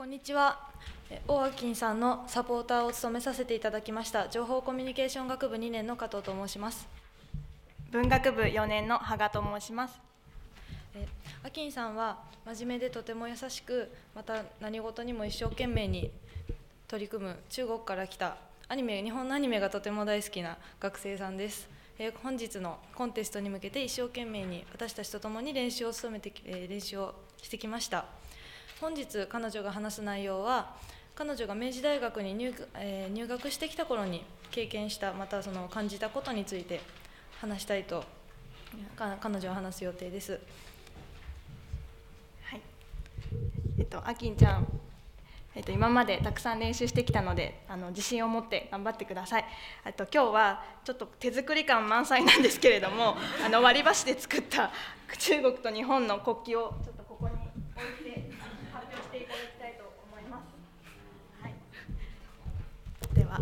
こんにちは。え大明さんのサポーターを務めさせていただきました情報コミュニケーション学部2年の加藤と申します。文学部4年の羽賀と申します。えアキンさんは真面目でとても優しくまた何事にも一生懸命に取り組む中国から来たアニメ日本のアニメがとても大好きな学生さんです、えー本日のコンテストに向けて一生懸命に私たちと共に練習を務めてき、えー練習をしてきました本日彼女が話す内容は彼女が明治大学に入,、えー入学してきた頃に経験したまたその感じたことについて話したいと彼女は話す予定ですはい。えっと、あきんちゃん。えっと、今までたくさん練習してきたのであの自信を持って頑張ってくださいあと今日はちょっと手作り感満載なんですけれどもあの割り箸で作った中国と日本の国旗をちょっとここに置いて発表していただきたいと思います、はい、では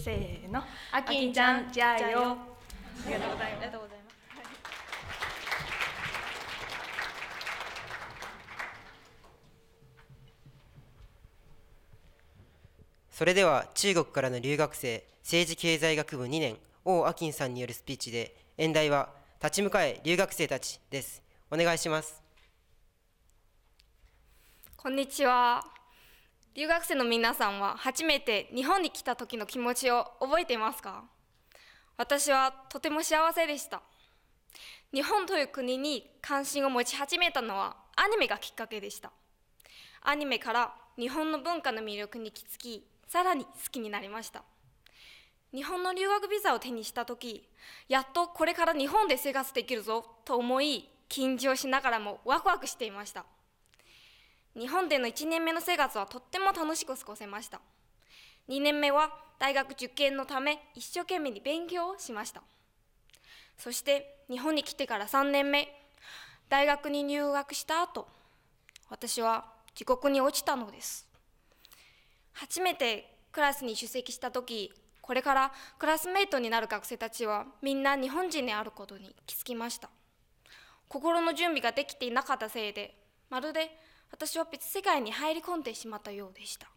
せーの。あきんちゃんじゃあよ。ありがとうございます。それでは中国からの留学生政治経済学部2年王亜金さんによるスピーチで演題は「立ち向かえ留学生たち」です。お願いします。こんにちは。留学生の皆さんは初めて日本に来た時の気持ちを覚えていますか？私はとても幸せでした。日本という国に関心を持ち始めたのはアニメがきっかけでした。アニメから日本の文化の魅力に気づき、さらに好きになりました。日本の留学ビザを手にした時やっとこれから日本で生活できるぞと思い緊張しながらもワクワクしていました日本での1年目の生活はとっても楽しく過ごせました。2年目は大学受験のため一生懸命に勉強をしました。そして日本に来てから3年目大学に入学した後私は地獄に落ちたのです。初めてクラスに出席した時これからクラスメートになる学生たちはみんな日本人であることに気づきました。心の準備ができていなかったせいでまるで私は別世界に入り込んでしまったようでした。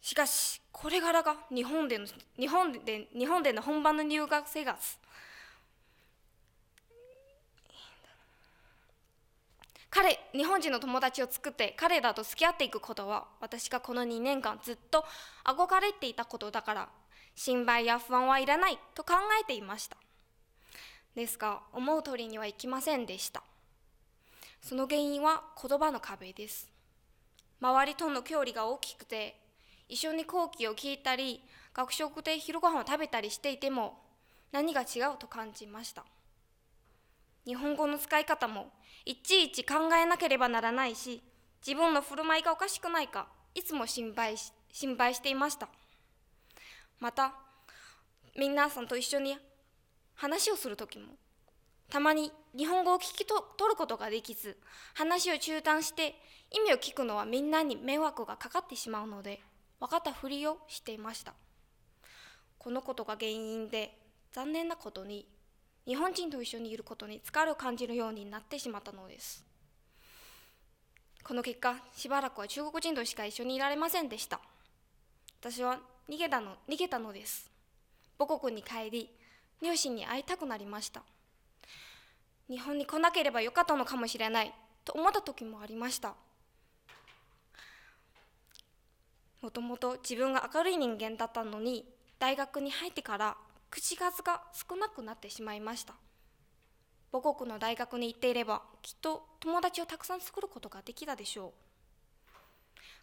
しかしこれからが日本での日本で日本での本番の留学生活彼日本人の友達を作って彼らと付き合っていくことは私がこの2年間ずっと憧れていたことだから心配や不安はいらないと考えていました。ですが思う通りにはいきませんでした。その原因は言葉の壁です。周りとの距離が大きくて一緒に後期を聞いたり学食で昼ご飯を食べたりしていても何が違うと感じました。日本語の使い方もいちいち考えなければならないし自分の振る舞いがおかしくないかいつも心配し心配していました。また皆さんと一緒に話をする時もたまに日本語を聞きと取ることができず話を中断して意味を聞くのはみんなに迷惑がかかってしまうので分かったふりをしていました。このことが原因で残念なことに日本人と一緒にいることに疲れを感じるようになってしまったのです。この結果しばらくは中国人としか一緒にいられませんでした。私は逃げたの逃げたのです。母国に帰り両親に会いたくなりました。日本に来なければよかったのかもしれない。と思った時もありました。もともと自分が明るい人間だったのに大学に入ってから口数が少なくなってしまいました。母国の大学に行っていればきっと友達をたくさん作ることができたでしょ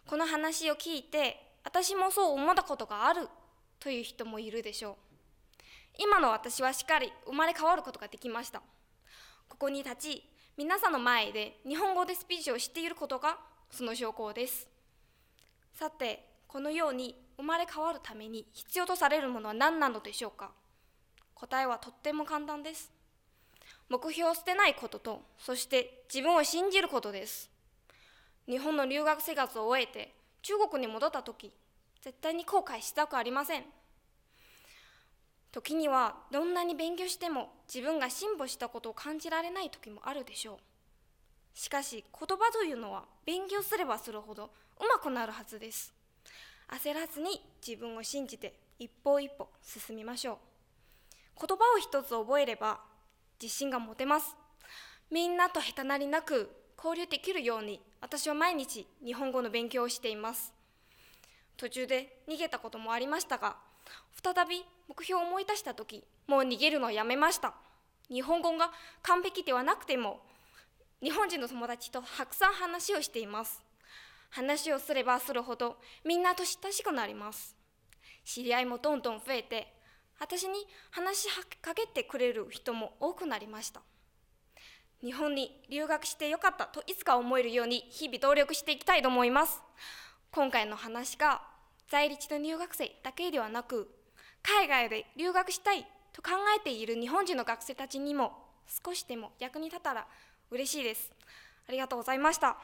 う。この話を聞いて私もそう思ったことがあるという人もいるでしょう。今の私はしっかり生まれ変わることができました。ここに立ち皆さんの前で日本語でスピーチをしていることがその証拠です。さてこのように生まれ変わるために必要とされるものは何なのでしょうか？答えはとっても簡単です。目標を捨てないこととそして自分を信じることです。日本の留学生活を終えて中国に戻った時絶対に後悔したくありません。時にはどんなに勉強しても自分が進歩したことを感じられない時もあるでしょう。しかし言葉というのは勉強すればするほど上手くなるはずです。焦らずに自分を信じて一歩一歩進みましょう。言葉を一つ覚えれば自信が持てます。みんなと下手なりなく交流できるように私は毎日日本語の勉強をしています。途中で逃げたこともありましたが再び目標を思い出した時もう逃げるのをやめました。日本語が完璧ではなくても日本人の友達とたくさん話をしています。話をすればするほどみんなと親しくなります。知り合いもどんどん増えて私に話しかけてくれる人も多くなりました。日本に留学してよかったといつか思えるように日々努力していきたいと思います。今回の話が在日の留学生だけではなく海外で留学したいと考えている日本人の学生たちにも少しでも役に立ったら嬉しいです。ありがとうございました。